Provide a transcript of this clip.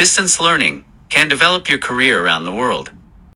Distance learning can develop your career around the world.